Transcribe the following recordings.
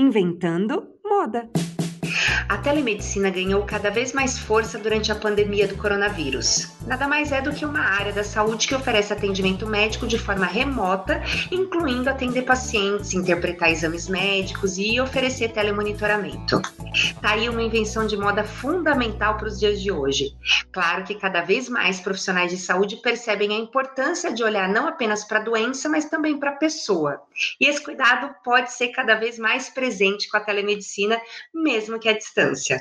Inventando Moda. A telemedicina ganhou cada vez mais força durante a pandemia do coronavírus. Nada mais é do que uma área da saúde que oferece atendimento médico de forma remota, incluindo atender pacientes, interpretar exames médicos e oferecer telemonitoramento. Tá aí uma invenção de moda fundamental para os dias de hoje. Claro que cada vez mais profissionais de saúde percebem a importância de olhar não apenas para a doença, mas também para a pessoa. E esse cuidado pode ser cada vez mais presente com a telemedicina, mesmo que à distância.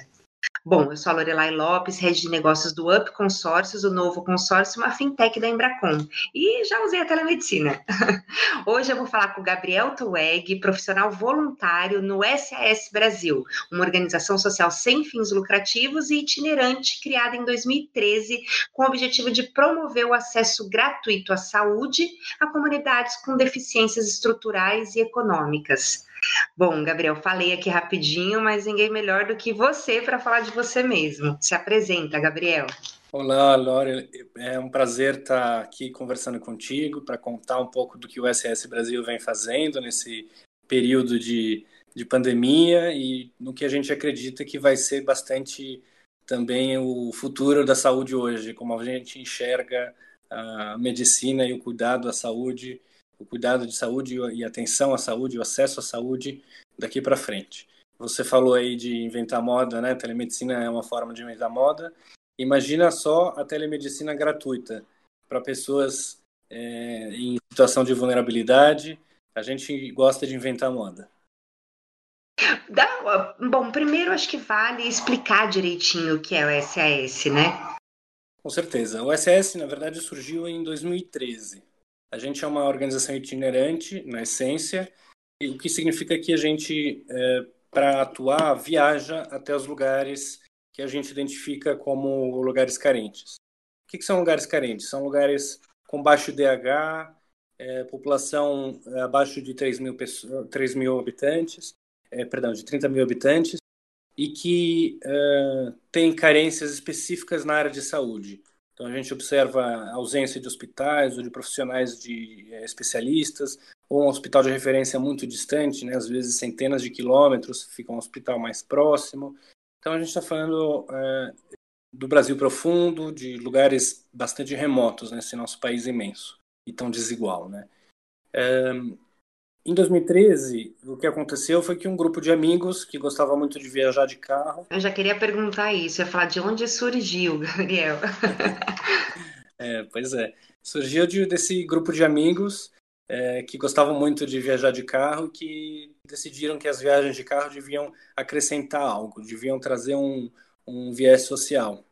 Bom, eu sou a Lorelai Lopes, rede de negócios do Up Consórcios, o novo consórcio, uma fintech da Embracon. E já usei a telemedicina. Hoje eu vou falar com o Gabriel Tueg, profissional voluntário no SAS Brasil, uma organização social sem fins lucrativos e itinerante criada em 2013 com o objetivo de promover o acesso gratuito à saúde a comunidades com deficiências estruturais e econômicas. Bom, Gabriel, falei aqui rapidinho, mas ninguém melhor do que você para falar de você mesmo. Se apresenta, Gabriel. Olá, Laura. É um prazer estar aqui conversando contigo para contar um pouco do que o SS Brasil vem fazendo nesse período de, de pandemia e no que a gente acredita que vai ser bastante também o futuro da saúde hoje, como a gente enxerga a medicina e o cuidado à saúde o cuidado de saúde e atenção à saúde, o acesso à saúde daqui para frente. Você falou aí de inventar moda, né? Telemedicina é uma forma de inventar moda. Imagina só a telemedicina gratuita para pessoas é, em situação de vulnerabilidade. A gente gosta de inventar moda. bom, primeiro acho que vale explicar direitinho o que é o SAS, né? Com certeza. O SAS, na verdade, surgiu em 2013. A gente é uma organização itinerante, na essência, o que significa que a gente, é, para atuar, viaja até os lugares que a gente identifica como lugares carentes. O que, que são lugares carentes? São lugares com baixo DH, é, população é, abaixo de 3 mil, pessoas, 3 mil habitantes, é, perdão, de 30 mil habitantes, e que é, tem carências específicas na área de saúde. Então a gente observa a ausência de hospitais ou de profissionais de é, especialistas, ou um hospital de referência muito distante, né? às vezes centenas de quilômetros, fica um hospital mais próximo. Então a gente está falando é, do Brasil profundo, de lugares bastante remotos nesse nosso país imenso e tão desigual, né? É, em 2013, o que aconteceu foi que um grupo de amigos que gostava muito de viajar de carro. Eu já queria perguntar isso, ia falar de onde surgiu, Gabriel. é, pois é. Surgiu de, desse grupo de amigos é, que gostavam muito de viajar de carro e que decidiram que as viagens de carro deviam acrescentar algo, deviam trazer um, um viés social.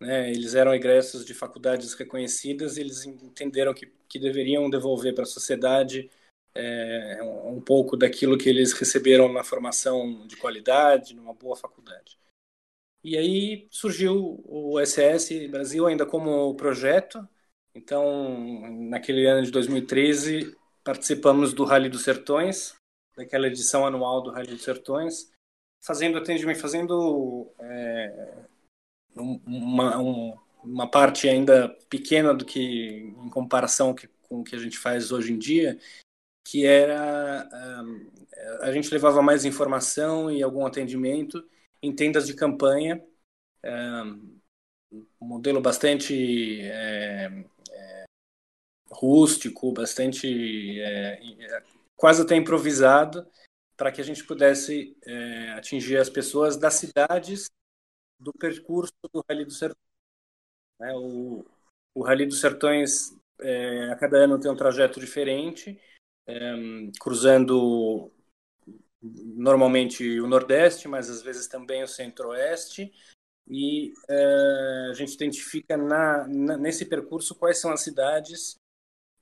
Né? Eles eram egressos de faculdades reconhecidas e eles entenderam que, que deveriam devolver para a sociedade é, um pouco daquilo que eles receberam na formação de qualidade, numa boa faculdade. E aí surgiu o SS Brasil ainda como projeto. Então, naquele ano de 2013, participamos do Rally dos Sertões, daquela edição anual do Rally dos Sertões, fazendo atendimento, fazendo é, uma, um, uma parte ainda pequena do que em comparação com o que a gente faz hoje em dia, que era um, a gente levava mais informação e algum atendimento em tendas de campanha, um, um modelo bastante é, é, rústico, bastante é, quase até improvisado, para que a gente pudesse atingir as pessoas das cidades do percurso do Rally dos Sertões. Né? O, o Rally dos Sertões, a cada ano tem um trajeto diferente, um, cruzando normalmente o Nordeste, mas às vezes também o Centro-Oeste. E uh, a gente identifica na, na, nesse percurso quais são as cidades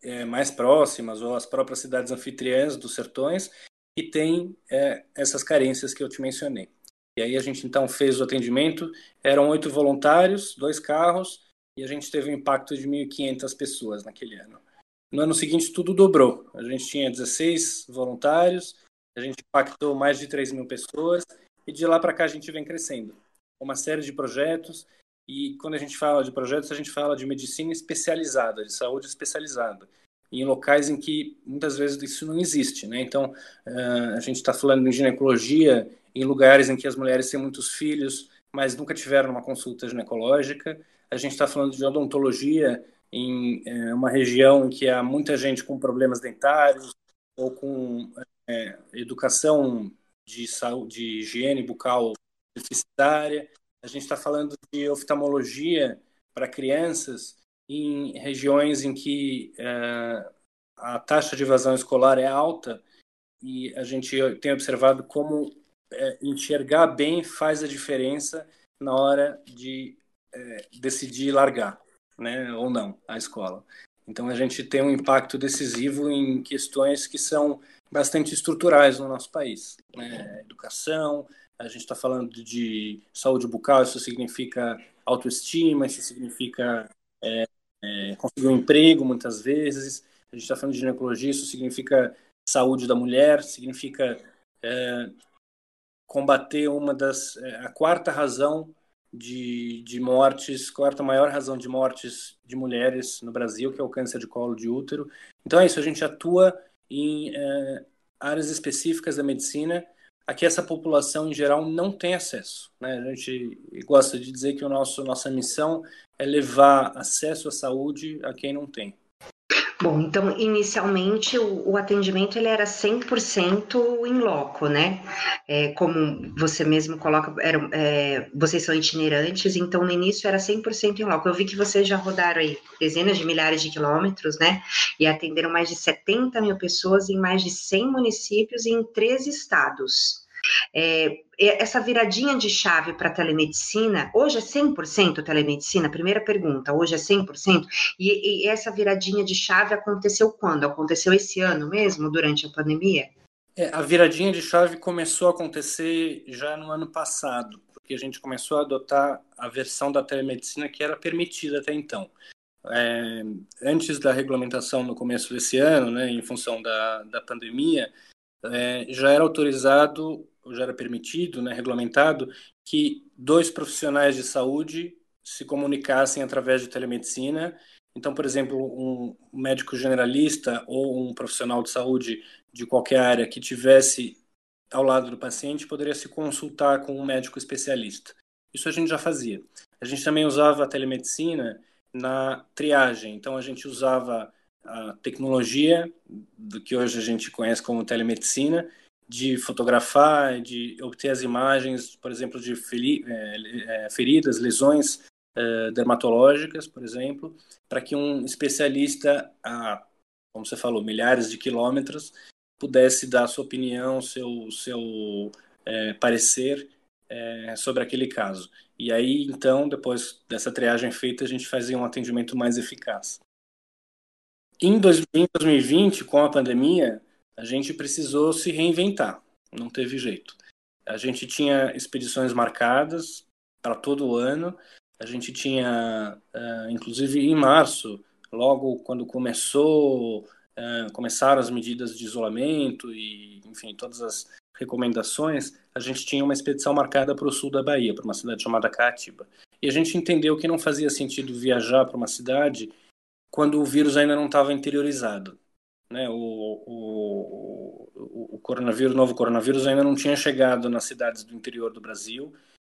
é, mais próximas ou as próprias cidades anfitriãs dos sertões que têm é, essas carências que eu te mencionei. E aí a gente então fez o atendimento, eram oito voluntários, dois carros, e a gente teve um impacto de 1.500 pessoas naquele ano. No ano seguinte, tudo dobrou. A gente tinha 16 voluntários, a gente impactou mais de 3 mil pessoas, e de lá para cá a gente vem crescendo. Uma série de projetos, e quando a gente fala de projetos, a gente fala de medicina especializada, de saúde especializada. em locais em que muitas vezes isso não existe, né? Então, uh, a gente está falando de ginecologia em lugares em que as mulheres têm muitos filhos, mas nunca tiveram uma consulta ginecológica. A gente está falando de odontologia em uh, uma região em que há muita gente com problemas dentários ou com uh, educação de saúde, de higiene bucal deficitária. A gente está falando de oftalmologia para crianças em regiões em que é, a taxa de evasão escolar é alta e a gente tem observado como é, enxergar bem faz a diferença na hora de é, decidir largar, né, ou não, a escola. Então a gente tem um impacto decisivo em questões que são bastante estruturais no nosso país, né? educação, a gente está falando de saúde bucal, isso significa autoestima, isso significa é, é, conseguir um emprego muitas vezes. A gente está falando de ginecologia, isso significa saúde da mulher, significa é, combater uma das é, a quarta razão de, de mortes, quarta maior razão de mortes de mulheres no Brasil, que é o câncer de colo de útero. Então é isso, a gente atua em é, áreas específicas da medicina a que essa população em geral não tem acesso. Né? A gente gosta de dizer que o nosso nossa missão é levar acesso à saúde a quem não tem. Bom, então inicialmente o, o atendimento ele era 100% em loco, né? É, como você mesmo coloca, era, é, vocês são itinerantes, então no início era 100% em loco. Eu vi que vocês já rodaram aí dezenas de milhares de quilômetros, né? E atenderam mais de 70 mil pessoas em mais de 100 municípios e em três estados. É, essa viradinha de chave para telemedicina, hoje é 100% telemedicina? Primeira pergunta, hoje é 100%? E, e essa viradinha de chave aconteceu quando? Aconteceu esse ano mesmo, durante a pandemia? É, a viradinha de chave começou a acontecer já no ano passado, porque a gente começou a adotar a versão da telemedicina que era permitida até então. É, antes da regulamentação no começo desse ano, né, em função da, da pandemia, é, já era autorizado, já era permitido, né, regulamentado, que dois profissionais de saúde se comunicassem através de telemedicina. Então, por exemplo, um médico generalista ou um profissional de saúde de qualquer área que tivesse ao lado do paciente poderia se consultar com um médico especialista. Isso a gente já fazia. A gente também usava a telemedicina na triagem. Então, a gente usava a tecnologia do que hoje a gente conhece como telemedicina, de fotografar, de obter as imagens, por exemplo, de é, é, feridas, lesões é, dermatológicas, por exemplo, para que um especialista a, como você falou, milhares de quilômetros, pudesse dar sua opinião, seu, seu é, parecer é, sobre aquele caso. E aí, então, depois dessa triagem feita, a gente fazia um atendimento mais eficaz. Em 2020, com a pandemia, a gente precisou se reinventar, não teve jeito. A gente tinha expedições marcadas para todo o ano, a gente tinha, uh, inclusive em março, logo quando começou, uh, começaram as medidas de isolamento e, enfim, todas as recomendações, a gente tinha uma expedição marcada para o sul da Bahia, para uma cidade chamada Caatiba. E a gente entendeu que não fazia sentido viajar para uma cidade quando o vírus ainda não estava interiorizado. Né? O, o, o, coronavírus, o novo coronavírus ainda não tinha chegado nas cidades do interior do Brasil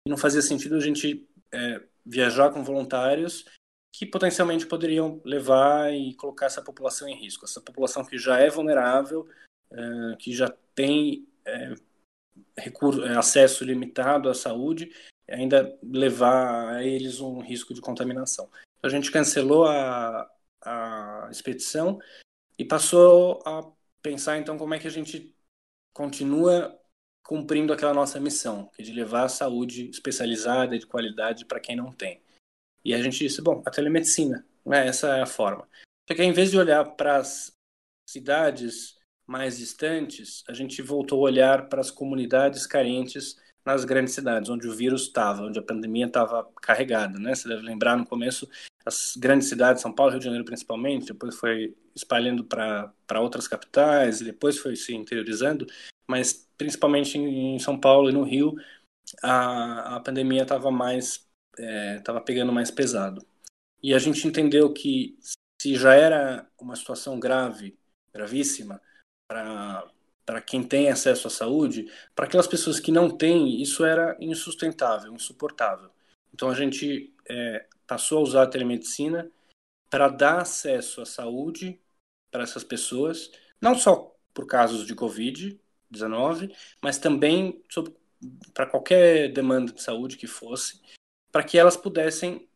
e não fazia sentido a gente é, viajar com voluntários que potencialmente poderiam levar e colocar essa população em risco. Essa população que já é vulnerável, é, que já tem é, recurso, é, acesso limitado à saúde, ainda levar a eles um risco de contaminação. Então, a gente cancelou a, a expedição e passou a pensar então como é que a gente continua cumprindo aquela nossa missão, que é de levar a saúde especializada e de qualidade para quem não tem. E a gente disse, bom, a telemedicina, né, essa é a forma. Só que em vez de olhar para as cidades mais distantes, a gente voltou a olhar para as comunidades carentes nas grandes cidades, onde o vírus estava, onde a pandemia estava carregada, né? Você deve lembrar no começo as grandes cidades, São Paulo, Rio de Janeiro principalmente, depois foi espalhando para outras capitais e depois foi se interiorizando, mas principalmente em São Paulo e no Rio a, a pandemia estava mais estava é, pegando mais pesado. E a gente entendeu que se já era uma situação grave, gravíssima, para quem tem acesso à saúde, para aquelas pessoas que não têm, isso era insustentável, insuportável. Então a gente é, passou a usar a telemedicina para dar acesso à saúde para essas pessoas, não só por casos de Covid-19, mas também para qualquer demanda de saúde que fosse, para que elas pudessem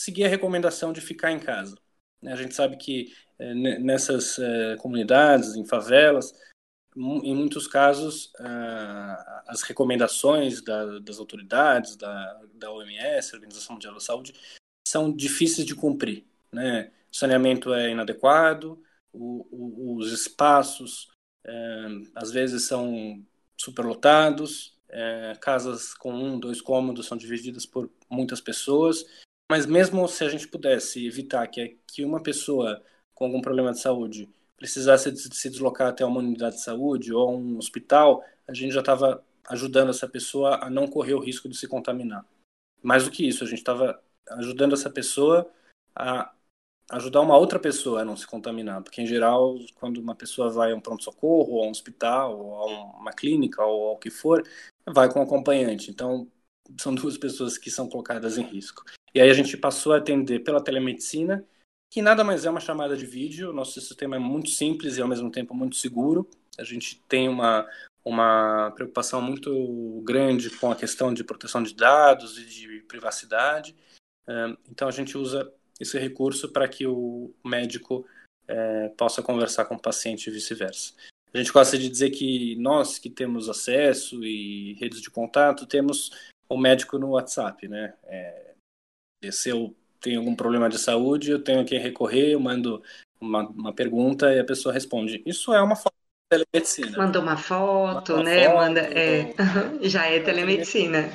seguir a recomendação de ficar em casa. Né? A gente sabe que é, nessas é, comunidades, em favelas, em muitos casos, as recomendações das autoridades, da, da OMS, Organização Mundial da Saúde, são difíceis de cumprir. Né? O saneamento é inadequado, os espaços é, às vezes são superlotados, é, casas com um, dois cômodos são divididas por muitas pessoas, mas mesmo se a gente pudesse evitar que, que uma pessoa com algum problema de saúde precisasse se deslocar até uma unidade de saúde ou um hospital, a gente já estava ajudando essa pessoa a não correr o risco de se contaminar. Mais do que isso, a gente estava ajudando essa pessoa a ajudar uma outra pessoa a não se contaminar, porque em geral, quando uma pessoa vai a um pronto-socorro, ou a um hospital, ou a uma clínica, ou ao que for, vai com um acompanhante. Então, são duas pessoas que são colocadas em risco. E aí a gente passou a atender pela telemedicina, que nada mais é uma chamada de vídeo. Nosso sistema é muito simples e ao mesmo tempo muito seguro. A gente tem uma, uma preocupação muito grande com a questão de proteção de dados e de privacidade. Então a gente usa esse recurso para que o médico é, possa conversar com o paciente e vice-versa. A gente gosta de dizer que nós que temos acesso e redes de contato temos o médico no WhatsApp, né? É, se eu tenho algum problema de saúde, eu tenho que recorrer, eu mando uma, uma pergunta e a pessoa responde. Isso é uma forma de telemedicina. Manda uma foto, uma né? Foto, Manda, é, já é telemedicina.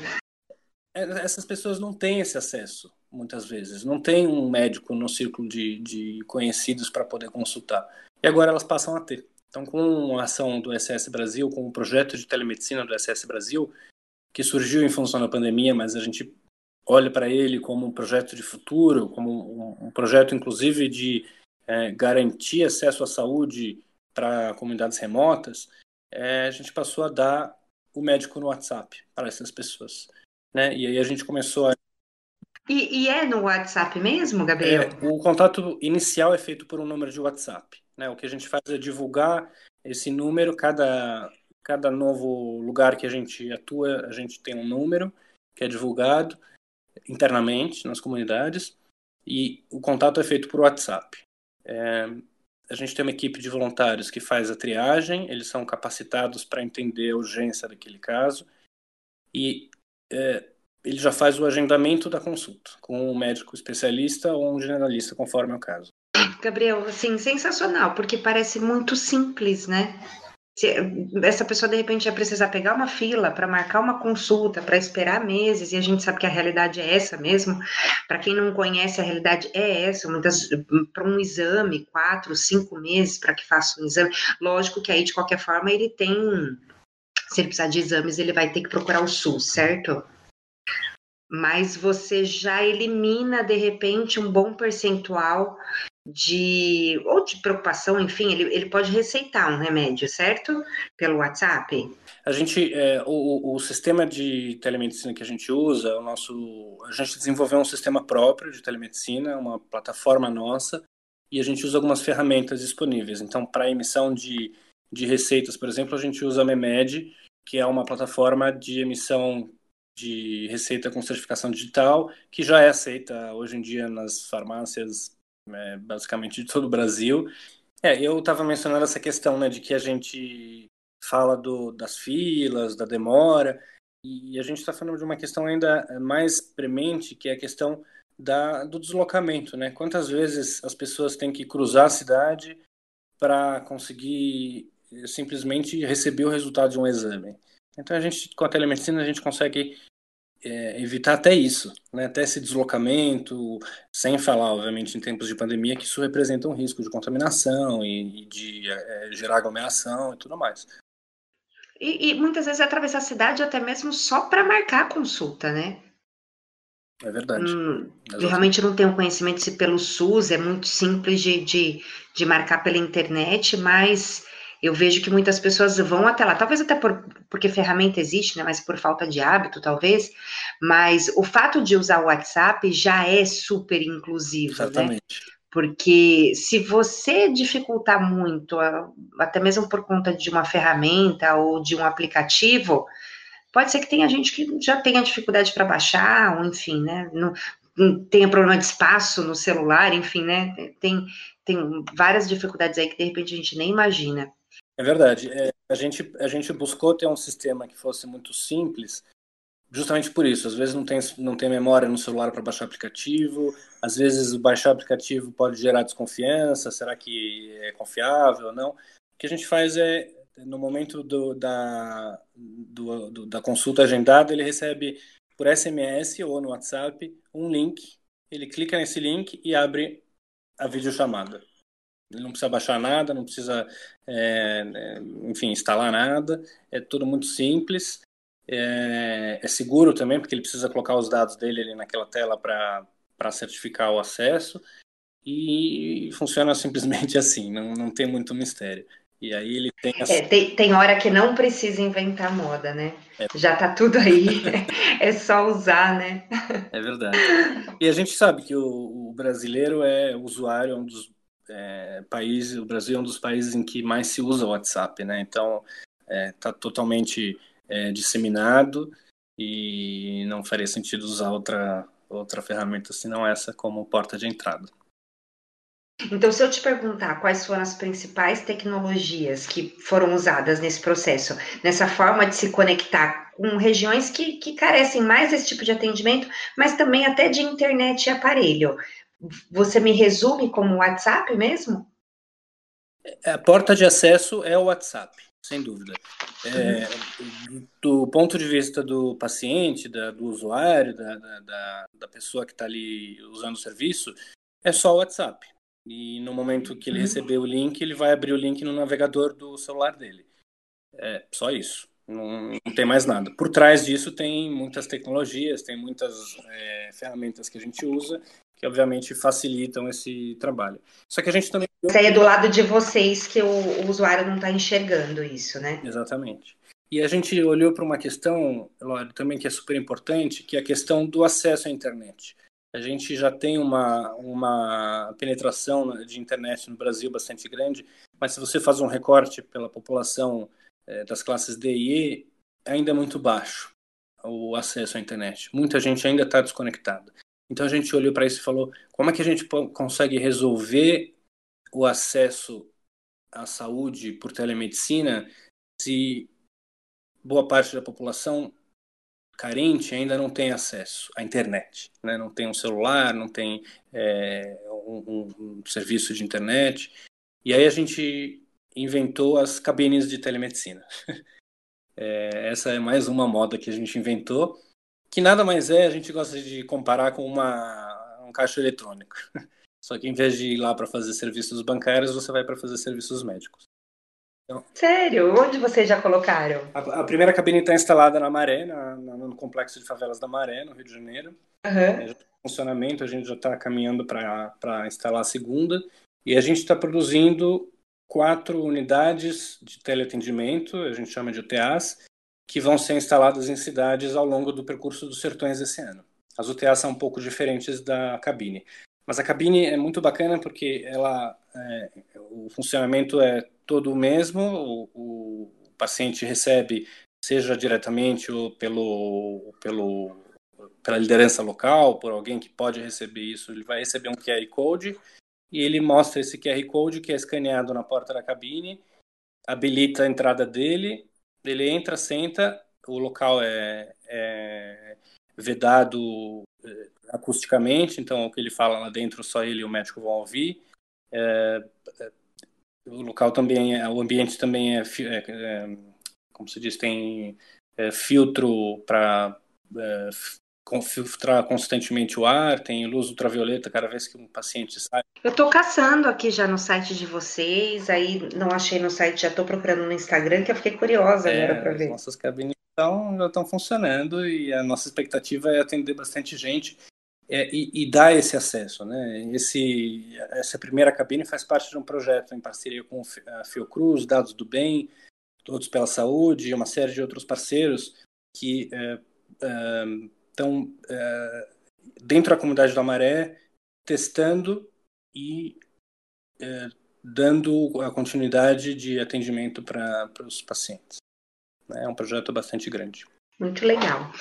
É, essas pessoas não têm esse acesso muitas vezes. Não tem um médico no círculo de, de conhecidos para poder consultar. E agora elas passam a ter. Então, com a ação do SS Brasil, com o projeto de telemedicina do SS Brasil, que surgiu em função da pandemia, mas a gente olha para ele como um projeto de futuro, como um, um projeto, inclusive, de é, garantir acesso à saúde para comunidades remotas, é, a gente passou a dar o médico no WhatsApp para essas pessoas. Né? E aí a gente começou a e, e, é no WhatsApp mesmo, Gabriel? É, o contato inicial é feito por um número de WhatsApp. Né? O que a gente faz é divulgar esse número, cada, cada novo lugar que a gente atua, a gente tem um número que é divulgado internamente nas comunidades e o contato é feito por WhatsApp. É, a gente tem uma equipe de voluntários que faz a triagem, eles são capacitados para entender a urgência daquele caso e é, ele já faz o agendamento da consulta com um médico especialista ou um generalista, conforme o caso. Gabriel, assim, sensacional, porque parece muito simples, né? Se essa pessoa de repente vai precisar pegar uma fila para marcar uma consulta, para esperar meses, e a gente sabe que a realidade é essa mesmo. Para quem não conhece, a realidade é essa. Muitas para um exame, quatro, cinco meses para que faça um exame. Lógico que aí de qualquer forma ele tem, se ele precisar de exames, ele vai ter que procurar o SUS, certo? mas você já elimina de repente um bom percentual de ou de preocupação, enfim, ele, ele pode receitar um remédio, certo? Pelo WhatsApp. A gente, é, o, o sistema de telemedicina que a gente usa, o nosso, a gente desenvolveu um sistema próprio de telemedicina, uma plataforma nossa, e a gente usa algumas ferramentas disponíveis. Então, para emissão de, de receitas, por exemplo, a gente usa a Memed, que é uma plataforma de emissão de receita com certificação digital, que já é aceita hoje em dia nas farmácias, é, basicamente de todo o Brasil. É, eu estava mencionando essa questão né, de que a gente fala do, das filas, da demora, e a gente está falando de uma questão ainda mais premente, que é a questão da, do deslocamento. Né? Quantas vezes as pessoas têm que cruzar a cidade para conseguir eh, simplesmente receber o resultado de um exame? Então a gente, com a telemedicina, a gente consegue é, evitar até isso, né? até esse deslocamento, sem falar, obviamente, em tempos de pandemia, que isso representa um risco de contaminação e, e de é, gerar aglomeração e tudo mais. E, e, muitas vezes atravessar a cidade até mesmo só para marcar a consulta, né? É verdade. Hum, eu realmente não tenho conhecimento se pelo SUS é muito simples de, de, de marcar pela internet, mas eu vejo que muitas pessoas vão até lá, talvez até por, porque ferramenta existe, né, mas por falta de hábito, talvez, mas o fato de usar o WhatsApp já é super inclusivo, né? Exatamente. né? Porque se você dificultar muito, até mesmo por conta de uma ferramenta ou de um aplicativo, pode ser que tenha gente que já tenha dificuldade para baixar, ou enfim, né? Não, não tenha problema de espaço no celular, enfim, né? Tem, tem várias dificuldades aí que de repente a gente nem imagina. É verdade. É, a, gente, a gente buscou ter um sistema que fosse muito simples, justamente por isso. Às vezes não tem, não tem memória no celular para baixar aplicativo, às vezes baixar aplicativo pode gerar desconfiança, será que é confiável ou não? O que a gente faz é, no momento do, da, do, do, da consulta agendada, ele recebe por SMS ou no WhatsApp um link, ele clica nesse link e abre a videochamada. Ele não precisa baixar nada, não precisa, é, é, enfim, instalar nada. É tudo muito simples. É, é, seguro também, porque ele precisa colocar os dados dele ali naquela tela para certificar o acesso. E funciona simplesmente assim, não, não tem muito mistério. E aí ele tem, essa... é, tem tem hora que não precisa inventar moda, né? É. Já tá tudo aí, é só usar, né? É verdade. E a gente sabe que o, o brasileiro é usuário, é um dos é, país, o Brasil é um dos países em que mais se usa o WhatsApp, né? Então está é, tá totalmente é, disseminado e não faria sentido usar outra outra ferramenta senão essa como porta de entrada. Então, se eu te perguntar quais foram as principais tecnologias que foram usadas nesse processo, nessa forma de se conectar com regiões que, que carecem mais desse tipo de atendimento, mas também até de internet e aparelho, você me resume como WhatsApp mesmo? É, a porta de acesso é o WhatsApp, sem dúvida. É, do ponto de vista do paciente, da, do usuário, da, da, da pessoa que está ali usando o serviço, é só o WhatsApp. E no momento que ele uhum. receber o link, ele vai abrir o link no navegador do celular dele. É só isso. Não, não tem mais nada. Por trás disso tem muitas tecnologias, tem muitas é, ferramentas que a gente usa que obviamente facilitam esse trabalho. Só que a gente também. Isso aí é do lado de vocês que o, o usuário não está enxergando isso, né? Exatamente. E a gente olhou para uma questão, Lório, também que é super importante, que é a questão do acesso à internet. A gente já tem uma, uma penetração de internet no Brasil bastante grande, mas se você faz um recorte pela população é, das classes D e E, ainda é muito baixo o acesso à internet. Muita gente ainda está desconectada. Então a gente olhou para isso e falou: como é que a gente consegue resolver o acesso à saúde por telemedicina se boa parte da população carente ainda não tem acesso à internet, né? não tem um celular, não tem é, um, um, serviço de internet. E aí a gente inventou as cabines de telemedicina. É, essa é mais uma moda que a gente inventou que nada mais é, a gente gosta de comparar com uma, um caixa eletrônico. Só que em vez de ir lá para fazer serviços bancários, você vai para fazer serviços médicos. Então, Sério? Onde vocês já colocaram? A, a primeira cabine está instalada na Maré, na, na, no complexo de favelas da Maré, no Rio de Janeiro. Uhum. É, funcionamento, a gente já está caminhando para instalar a segunda. E a gente está produzindo quatro unidades de teleatendimento, a gente chama de UTAs, que vão ser instaladas em cidades ao longo do percurso dos sertões esse ano. As UTAs são um pouco diferentes da cabine. Mas a cabine é muito bacana porque ela, é, o funcionamento é todo o mesmo, o, o, paciente recebe, seja diretamente ou pelo, pelo, pela liderança local, por alguém que pode receber isso, ele vai receber um QR Code e ele mostra esse QR Code que é escaneado na porta da cabine, habilita a entrada dele ele entra, senta, o local é, é vedado é, acusticamente, então o que ele fala lá dentro só ele e o médico vão ouvir. É, é o local também, é, o ambiente também é, é, é como se diz, tem filtro para filtrar constantemente o ar, tem luz ultravioleta cada vez que um paciente sai. Eu estou caçando aqui já no site de vocês, aí não achei no site, já estou procurando no Instagram, que eu fiquei curiosa é, agora para ver. Nossas cabines estão já estão funcionando e a nossa expectativa é atender bastante gente é, e, e, dar esse acesso, né? Esse, essa primeira cabine faz parte de um projeto em parceria com a Fiocruz, Dados do Bem, Todos pela Saúde e uma série de outros parceiros que estão é, é, é, dentro da comunidade do Amaré testando e é, dando a continuidade de atendimento para os pacientes. É um projeto bastante grande. Muito legal.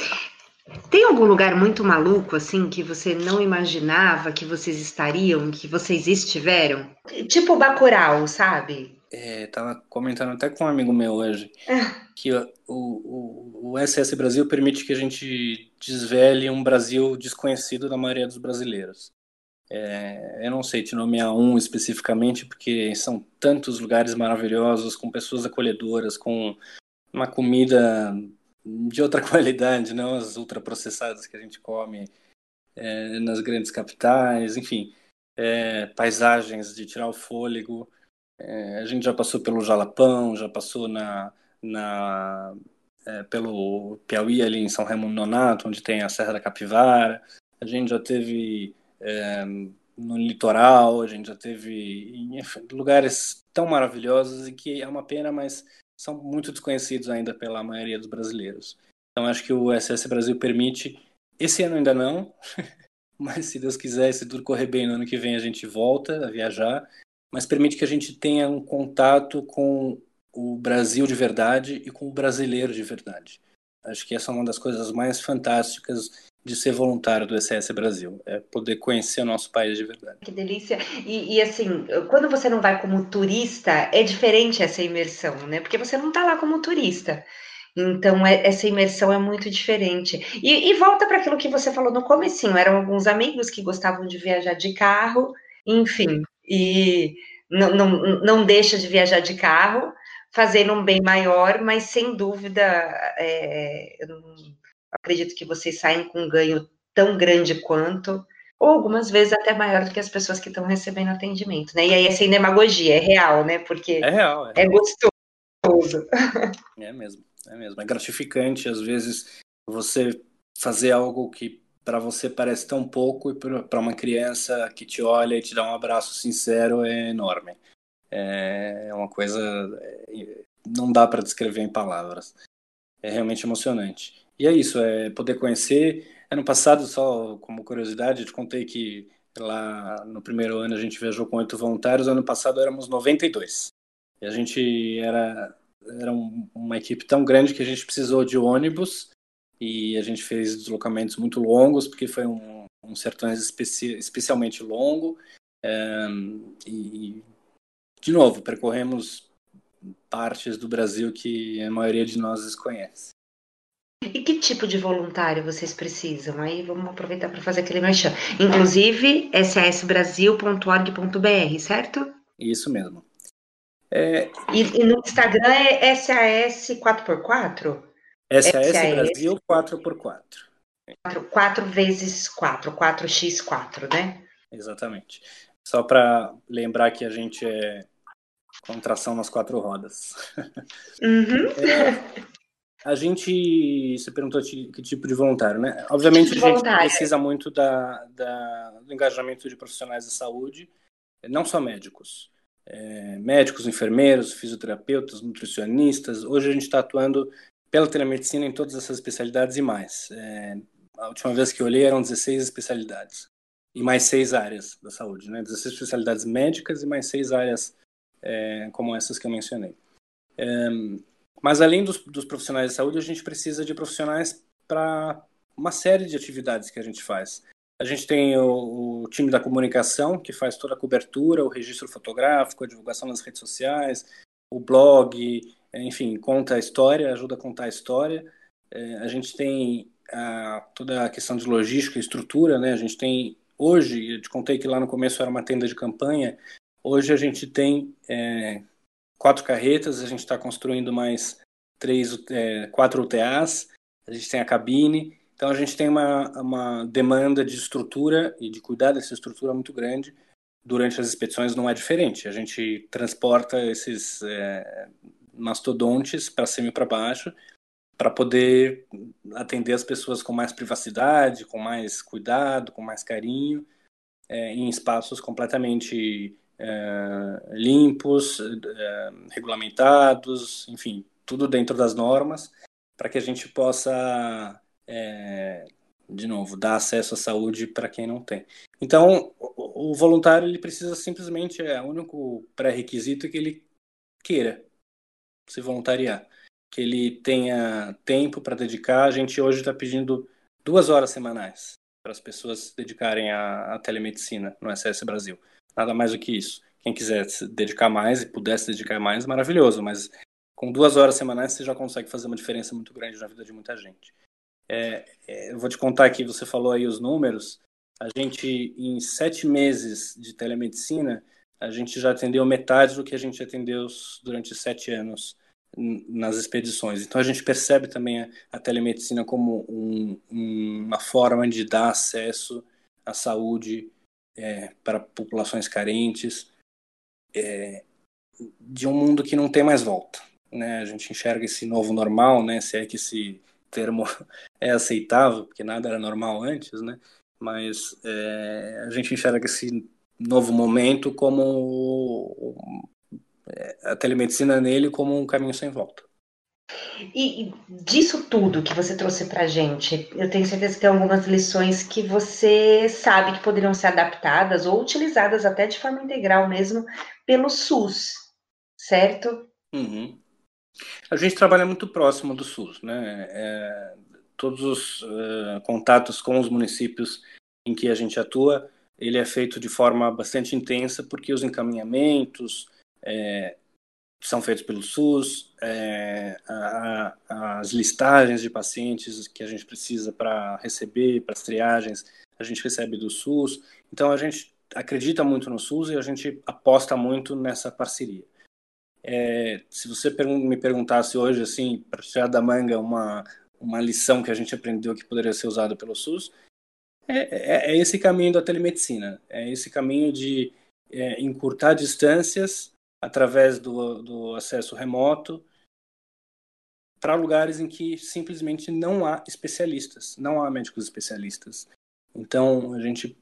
Tem algum lugar muito maluco, assim, que você não imaginava que vocês estariam, que vocês estiveram? Tipo Bacurau, sabe? É, tava comentando até com um amigo meu hoje que o, o, o SS Brasil permite que a gente desvele um Brasil desconhecido da maioria dos brasileiros. É, eu não sei te nomear um especificamente, porque são tantos lugares maravilhosos, com pessoas acolhedoras, com uma comida de outra qualidade, não as ultraprocessadas que a gente come é, nas grandes capitais, enfim, é, paisagens de tirar o fôlego. É, a gente já passou pelo Jalapão, já passou na, na é, pelo Piauí ali em São Raimundo Nonato, onde tem a Serra da Capivara. A gente já teve é, no litoral, a gente já teve em lugares tão maravilhosos e que é uma pena, mas são muito desconhecidos ainda pela maioria dos brasileiros. Então acho que o SS Brasil permite, esse ano ainda não, mas se Deus quiser, se tudo correr bem no ano que vem a gente volta a viajar, mas permite que a gente tenha um contato com o Brasil de verdade e com o brasileiro de verdade. Acho que essa é uma das coisas mais fantásticas de ser voluntário do SS Brasil, é poder conhecer o nosso país de verdade. Que delícia! E, e, assim, quando você não vai como turista, é diferente essa imersão, né? Porque você não está lá como turista. Então, é, essa imersão é muito diferente. E, e volta para aquilo que você falou no comecinho, eram alguns amigos que gostavam de viajar de carro, enfim, e não, não, não deixa de viajar de carro, fazendo um bem maior, mas sem dúvida, é, eu não acredito que vocês saem com um ganho tão grande quanto, ou algumas vezes até maior do que as pessoas que estão recebendo atendimento, né? E aí é sem demagogia, é real, né? Porque é, real, é, é gostoso. É mesmo, é mesmo. É gratificante, às vezes, você fazer algo que para você parece tão pouco e para uma criança que te olha e te dá um abraço sincero é enorme. É, é uma coisa. É, não dá para descrever em palavras. É realmente emocionante. E é isso, é poder conhecer. Ano passado, só como curiosidade, eu te contei que lá no primeiro ano a gente viajou com oito voluntários, ano passado éramos 92. E a gente era, era um, uma equipe tão grande que a gente precisou de ônibus e a gente fez deslocamentos muito longos, porque foi um, um sertões especi especialmente longo. É, e, de novo, percorremos partes do Brasil que a maioria de nós desconhece. E que tipo de voluntário vocês precisam? Aí vamos aproveitar para fazer aquele merchan. Inclusive, sasbrasil.org.br, certo? Isso mesmo. É... E, e, no Instagram é SAS 4x4? SAS, SAS Brasil 4x4. 4, 4 vezes 4, 4x4, né? Exatamente. Só para lembrar que a gente é contração nas quatro rodas. Uhum. É, a gente, você perguntou que tipo de voluntário, né? Obviamente tipo a gente voluntário. precisa muito da, da, do engajamento de profissionais da saúde, não só médicos. É, médicos, enfermeiros, fisioterapeutas, nutricionistas. Hoje a gente está atuando pela telemedicina em todas essas especialidades e mais. É, a última vez que olhei eram 16 especialidades e mais seis áreas da saúde, né? 16 especialidades médicas e mais seis áreas é, como essas que eu mencionei. É, mas além dos, dos profissionais de saúde, a gente precisa de profissionais para uma série de atividades que a gente faz. A gente tem o, o, time da comunicação, que faz toda a cobertura, o registro fotográfico, a divulgação nas redes sociais, o blog, enfim, conta a história, ajuda a contar a história. É, a gente tem a, toda a questão de logística estrutura, né? A gente tem, hoje, eu te contei que lá no começo era uma tenda de campanha, hoje a gente tem é, quatro carretas, a gente está construindo mais três, é, quatro UTAs, a gente tem a cabine, então a gente tem uma, uma demanda de estrutura e de cuidar dessa estrutura muito grande. Durante as expedições não é diferente, a gente transporta esses é, mastodontes para cima e para baixo para poder atender as pessoas com mais privacidade, com mais cuidado, com mais carinho, é, em espaços completamente é, limpos, é, regulamentados, enfim, tudo dentro das normas, para que a gente possa, é, de novo, dar acesso à saúde para quem não tem. Então, o, o voluntário ele precisa simplesmente, é o único pré-requisito que ele queira se voluntariar, que ele tenha tempo para dedicar. A gente hoje está pedindo duas horas semanais para as pessoas se dedicarem à, à telemedicina no SS Brasil. Nada mais do que isso. Quem quiser se dedicar mais e puder se dedicar mais, maravilhoso, mas com duas horas semanais você já consegue fazer uma diferença muito grande na vida de muita gente. É, é, eu vou te contar aqui, você falou aí os números. A gente, em sete meses de telemedicina, a gente já atendeu metade do que a gente atendeu durante sete anos nas expedições. Então a gente percebe também a, a telemedicina como um, um, uma forma de dar acesso à saúde é, para populações carentes é, de um mundo que não tem mais volta. Né? A gente enxerga esse novo normal, né? se é que esse termo é aceitável, porque nada era normal antes, né? mas é, a gente enxerga esse novo momento como é, a telemedicina nele como um caminho sem volta. E disso tudo que você trouxe para gente, eu tenho certeza que tem algumas lições que você sabe que poderiam ser adaptadas ou utilizadas até de forma integral mesmo pelo SUS, certo? Uhum. A gente trabalha muito próximo do SUS, né? É, todos os uh, contatos com os municípios em que a gente atua, ele é feito de forma bastante intensa porque os encaminhamentos, é, são feitos pelo SUS, é, a, a, as listagens de pacientes que a gente precisa para receber, para as triagens, a gente recebe do SUS. Então a gente acredita muito no SUS e a gente aposta muito nessa parceria. É, se você me perguntasse hoje, assim, para tirar da manga uma, uma lição que a gente aprendeu que poderia ser usada pelo SUS, é, é, é esse caminho da telemedicina, é esse caminho de é, encurtar distâncias através do, do acesso remoto para lugares em que simplesmente não há especialistas, não há médicos especialistas. Então, a gente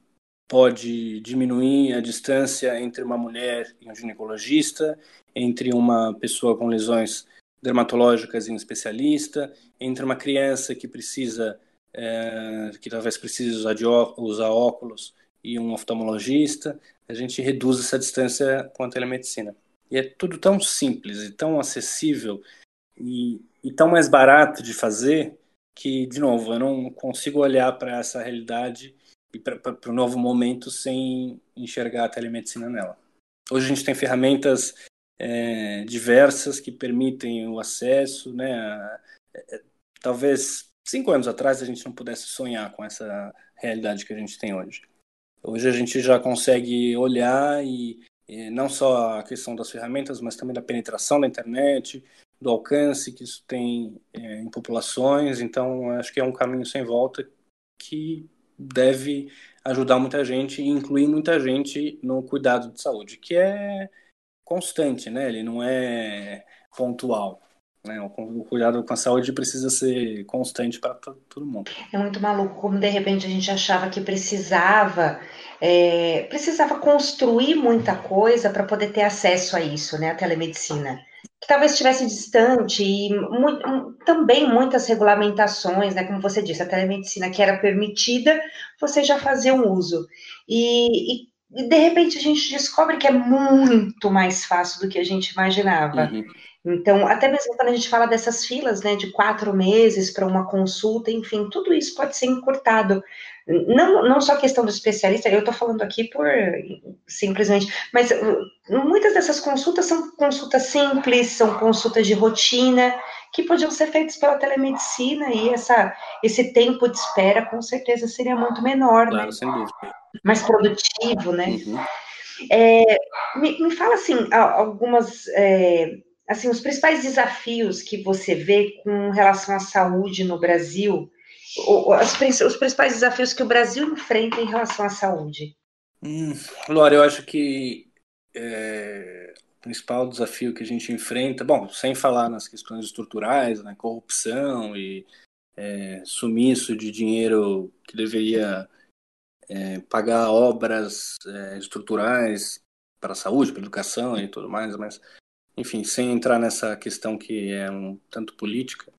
pode diminuir a distância entre uma mulher e um ginecologista, entre uma pessoa com lesões dermatológicas e um especialista, entre uma criança que precisa, é, que talvez precise usar, de usar óculos e um oftalmologista, a gente reduz essa distância com a telemedicina. E é tudo tão simples e tão acessível e, e tão mais barato de fazer que, de novo, eu não consigo olhar para essa realidade e para o novo momento sem enxergar a telemedicina nela. Hoje a gente tem ferramentas é, diversas que permitem o acesso, né? É, talvez cinco anos atrás a gente não pudesse sonhar com essa realidade que a gente tem hoje. Hoje a gente já consegue olhar e e não só a questão das ferramentas, mas também da penetração da internet, do alcance que isso tem é, em populações. Então, acho que é um caminho sem volta que deve ajudar muita gente e incluir muita gente no cuidado de saúde, que é constante, né? Ele não é pontual. Né? O cuidado com a saúde precisa ser constante para todo mundo. É muito maluco como de repente a gente achava que precisava é, precisava construir muita coisa para poder ter acesso a isso, né? A telemedicina. Que talvez estivesse distante e também muitas regulamentações, né? Como você disse, a telemedicina que era permitida, você já fazia um uso. E, e, e de repente a gente descobre que é muito mais fácil do que a gente imaginava. Uhum. Então, até mesmo quando a gente fala dessas filas, né, de quatro meses para uma consulta, enfim, tudo isso pode ser encurtado. Não, não só a questão do especialista, eu estou falando aqui por simplesmente, mas uh, muitas dessas consultas são consultas simples, são consultas de rotina, que podiam ser feitas pela telemedicina, e essa, esse tempo de espera com certeza seria muito menor, claro, né? Sem dúvida. Mais produtivo, né? Uhum. É, me, me, fala assim, algumas. É, assim, os principais desafios que você vê com relação à saúde no Brasil, os, principais desafios que o Brasil enfrenta em relação à saúde? Hum, Laura, eu acho que é, principal desafio que a gente enfrenta, bom, sem falar nas questões estruturais, né, corrupção e é, sumiço de dinheiro que deveria é, pagar obras é, estruturais para a saúde, para a educação e tudo mais, mas, enfim, sem entrar nessa questão que é um tanto política,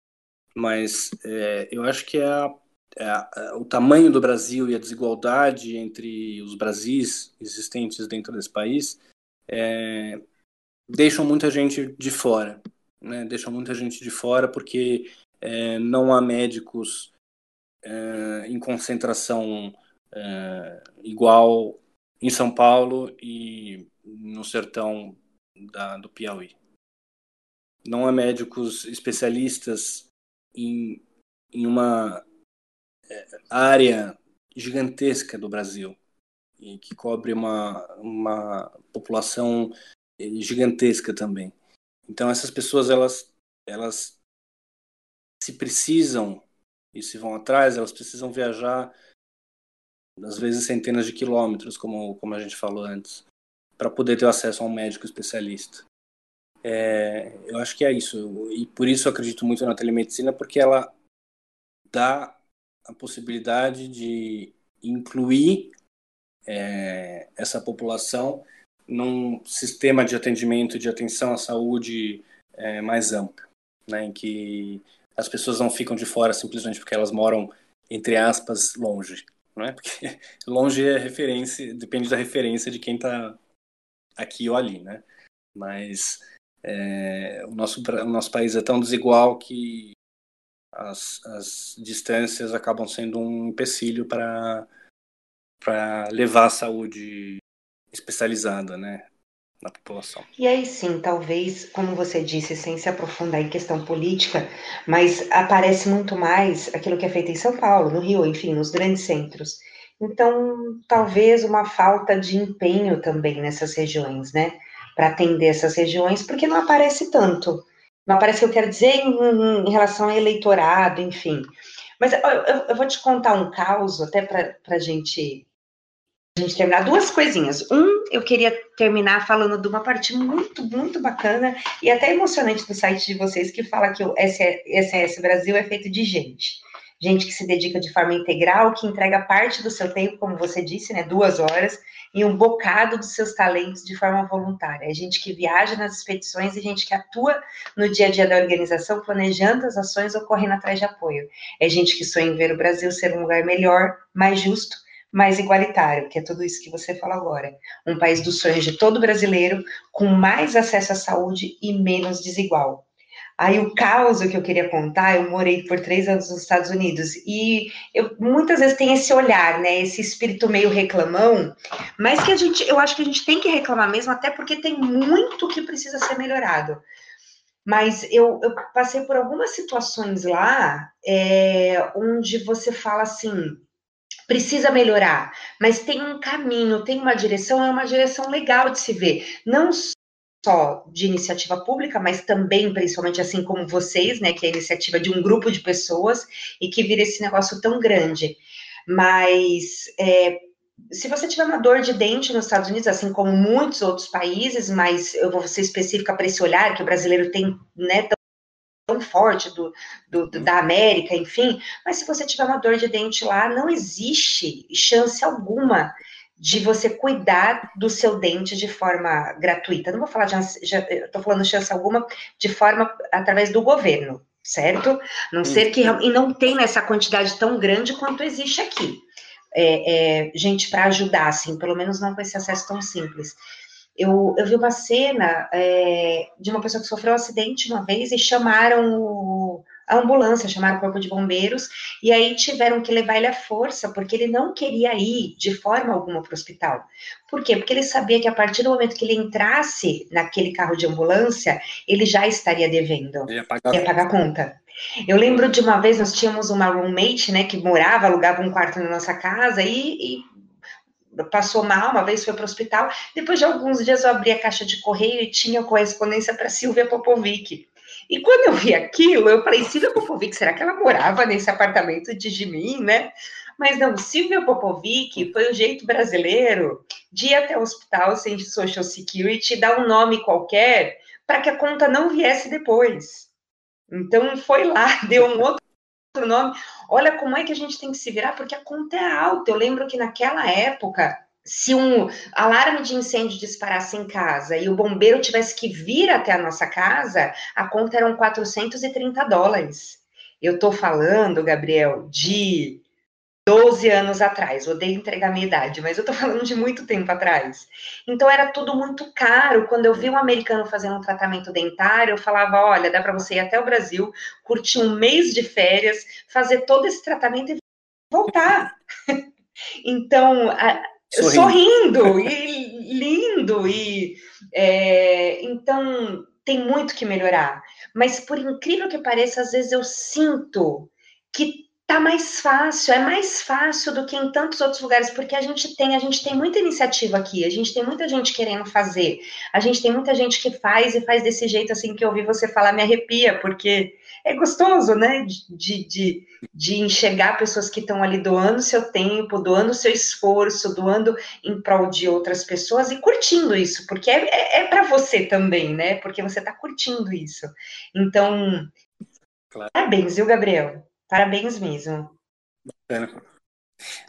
mas é, eu acho que é, a, é a, o tamanho do Brasil e a desigualdade entre os Brasis existentes dentro desse país é, deixam muita gente de fora, né? Deixam muita gente de fora porque é, não há médicos é, em concentração é, igual em São Paulo e no sertão da, do Piauí. Não há médicos especialistas em, em uma é, área gigantesca do Brasil e que cobre uma, uma população gigantesca também. Então essas pessoas elas elas se precisam e se vão atrás, elas precisam viajar às vezes centenas de quilômetros, como como a gente falou antes, para poder ter acesso a um médico especialista. É, eu acho que é isso e por isso eu acredito muito na telemedicina porque ela dá a possibilidade de incluir é, essa população num sistema de atendimento, de atenção à saúde é, mais amplo, né, em que as pessoas não ficam de fora simplesmente porque elas moram, entre aspas, longe. Não é? Porque longe é referência, depende da referência de quem está aqui ou ali, né? Mas é, o, nosso, o nosso país é tão desigual que as, as distâncias acabam sendo um empecilho para levar a saúde especializada, né, na população. E aí sim, talvez, como você disse, sem se aprofundar em questão política, mas aparece muito mais aquilo que é feito em São Paulo, no Rio, enfim, nos grandes centros. Então, talvez uma falta de empenho também nessas regiões, né, para atender essas regiões, porque não aparece tanto. Não aparece, eu quero dizer, em, em relação ao eleitorado, enfim. Mas eu, eu, vou te contar um caso, até para a gente a gente terminar duas coisinhas. Um, eu queria terminar falando de uma parte muito, muito bacana e até emocionante do site de vocês, que fala que o SS Brasil é feito de gente. Gente que se dedica de forma integral, que entrega parte do seu tempo, como você disse, né, duas horas, e um bocado dos seus talentos de forma voluntária. É gente que viaja nas expedições e gente que atua no dia a dia da organização, planejando as ações ou correndo atrás de apoio. É gente que sonha em ver o Brasil ser um lugar melhor, mais justo mais igualitário, que é tudo isso que você fala agora. Um país dos sonhos de todo brasileiro, com mais acesso à saúde e menos desigual. Aí o caos que eu queria contar, eu morei por três anos nos Estados Unidos e eu muitas vezes tem esse olhar, né, esse espírito meio reclamão, mas que a gente, eu acho que a gente tem que reclamar mesmo, até porque tem muito que precisa ser melhorado. Mas eu, eu passei por algumas situações lá, é, onde você fala assim, precisa melhorar, mas tem um caminho, tem uma direção, é uma direção legal de se ver. Não só de iniciativa pública, mas também, principalmente assim como vocês, né, que é a iniciativa de um grupo de pessoas e que vira esse negócio tão grande. Mas é, se você tiver uma dor de dente nos Estados Unidos, assim como muitos outros países, mas eu vou ser específica para esse olhar que o brasileiro tem, né, tão forte do, do, do, da América, enfim, mas se você tiver uma dor de dente lá, não existe chance alguma de você cuidar do seu dente de forma gratuita. Não vou falar de, estou falando chance alguma de forma através do governo, certo? Não ser que e não tem essa quantidade tão grande quanto existe aqui. É, é, gente para ajudar, assim, pelo menos não com esse acesso tão simples. Eu, eu vi uma cena é, de uma pessoa que sofreu um acidente uma vez e chamaram o, a ambulância, chamaram o corpo de bombeiros, e aí tiveram que levar ele à força, porque ele não queria ir de forma alguma para o hospital. Por quê? Porque ele sabia que a partir do momento que ele entrasse naquele carro de ambulância, ele já estaria devendo. Ia pagar, ia pagar a conta. Eu lembro de uma vez, nós tínhamos uma roommate, né, que morava, alugava um quarto na nossa casa e, e passou mal, uma vez foi para o hospital. Depois de alguns dias eu abri a caixa de correio e tinha correspondência para Silvia Popovic. E quando eu vi aquilo, eu falei, Silvia Popovic, será que ela morava nesse apartamento de Jimin, né? Mas não, Silvia Popovic foi o jeito brasileiro de ir até o hospital sem Social Security, dar um nome qualquer, para que a conta não viesse depois. Então, foi lá, deu um outro nome. Olha como é que a gente tem que se virar, porque a conta é alta. Eu lembro que naquela época, se um alarme de incêndio disparasse em casa e o bombeiro tivesse que vir até a nossa casa, a conta eram 430 dólares. Eu estou falando, Gabriel, de 12 anos atrás. Odeio entregar minha idade, mas eu estou falando de muito tempo atrás. Então era tudo muito caro. Quando eu vi um americano fazendo um tratamento dentário, eu falava: olha, dá para você ir até o Brasil, curtir um mês de férias, fazer todo esse tratamento e voltar. então, a, sorrindo, sorrindo e lindo e é, então tem muito que melhorar. Mas por incrível que pareça, às vezes eu sinto que tá mais fácil, é mais fácil do que em tantos outros lugares, porque a gente tem, a gente tem muita iniciativa aqui, a gente tem muita gente querendo fazer, a gente tem muita gente que faz e faz desse jeito assim que eu ouvi você falar me arrepia, porque é gostoso, né, de, de, de enxergar pessoas que estão ali doando seu tempo, doando seu esforço, doando em prol de outras pessoas e curtindo isso, porque é, é, é para você também, né, porque você está curtindo isso. Então, claro. parabéns, viu, Gabriel? Parabéns mesmo. Bacana.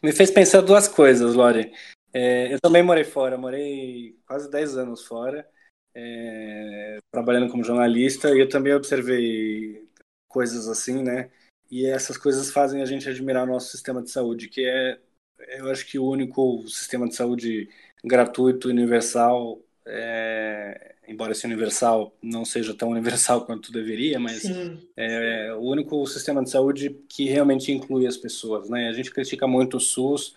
Me fez pensar duas coisas, Lore. É, eu também morei fora, morei quase 10 anos fora, é, trabalhando como jornalista, e eu também observei coisas assim, né? E essas coisas fazem a gente admirar o nosso sistema de saúde, que é, eu acho que o único sistema de saúde gratuito, universal, é, embora esse universal não seja tão universal quanto deveria, mas é, é, o único sistema de saúde que realmente inclui as pessoas, né? A gente critica muito o SUS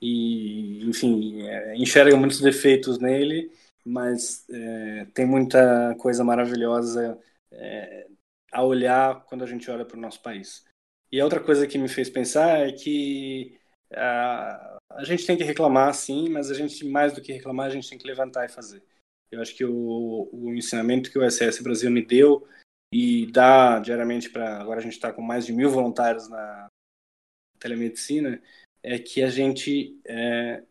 e, enfim, é, enxerga muitos defeitos nele, mas é, tem muita coisa maravilhosa é, a olhar quando a gente olha para o nosso país. E a outra coisa que me fez pensar é que a, a gente tem que reclamar, sim, mas a gente, mais do que reclamar, a gente tem que levantar e fazer. Eu acho que o, o ensinamento que o SS Brasil me deu e dá diariamente para. Agora a gente está com mais de mil voluntários na telemedicina, é que a gente é,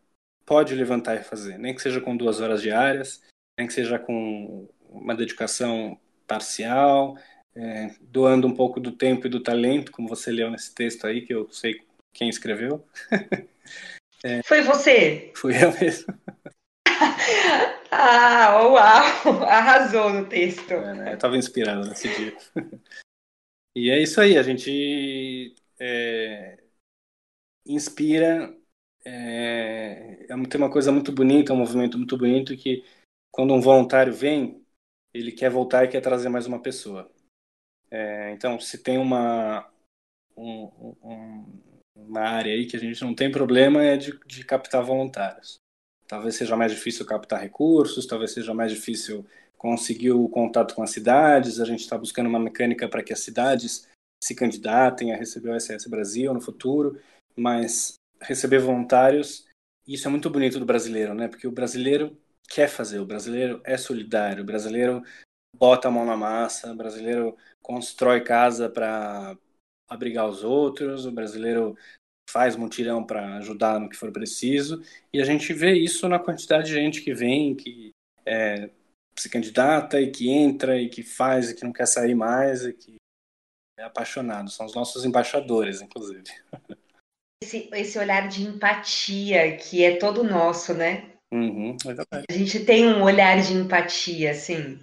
pode levantar e fazer, nem que seja com duas horas diárias, nem que seja com uma dedicação parcial, é, doando um pouco do tempo e do talento, como você leu nesse texto aí, que eu sei quem escreveu. é, Foi você? Fui eu mesmo. ah, uau! Arrasou no texto. É, né? Eu estava inspirado nesse dia. e é isso aí, a gente é, inspira. É, é, tem uma coisa muito bonita, um movimento muito bonito que quando um voluntário vem, ele quer voltar e quer trazer mais uma pessoa. É, então, se tem uma, um, um, uma área aí que a gente não tem problema é de, de captar voluntários. Talvez seja mais difícil captar recursos, talvez seja mais difícil conseguir o contato com as cidades. A gente está buscando uma mecânica para que as cidades se candidatem a receber o SS Brasil no futuro, mas receber voluntários, isso é muito bonito do brasileiro, né? Porque o brasileiro quer fazer, o brasileiro é solidário, o brasileiro bota a mão na massa, o brasileiro constrói casa para abrigar os outros, o brasileiro faz mutirão para ajudar no que for preciso, e a gente vê isso na quantidade de gente que vem, que é, se candidata e que entra e que faz e que não quer sair mais e que é apaixonado. São os nossos embaixadores, inclusive. Esse, esse olhar de empatia que é todo nosso, né? Uhum, a gente tem um olhar de empatia, assim.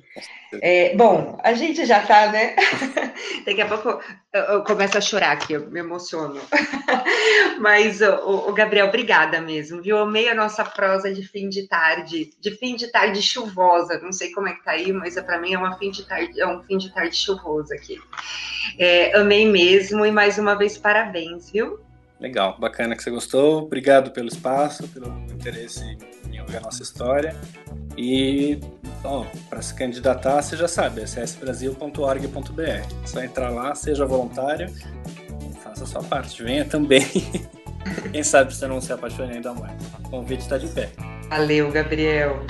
É, bom, a gente já tá, né? Daqui a pouco eu, eu, começo a chorar aqui, eu me emociono. Mas, o, Gabriel, obrigada mesmo, viu? Eu amei a nossa prosa de fim de tarde, de fim de tarde chuvosa. Não sei como é que tá aí, mas para mim é uma fim de tarde, é um fim de tarde chuvoso aqui. É, amei mesmo e mais uma vez parabéns, viu? Legal, bacana que você gostou. Obrigado pelo espaço, pelo interesse ouvir a nossa história. E, para se candidatar, você já sabe, ssbrasil.org.br. É só entrar lá, seja voluntário, faça a sua parte, venha também. Quem sabe você não se apaixone ainda mais. O convite está de pé. Valeu, Gabriel.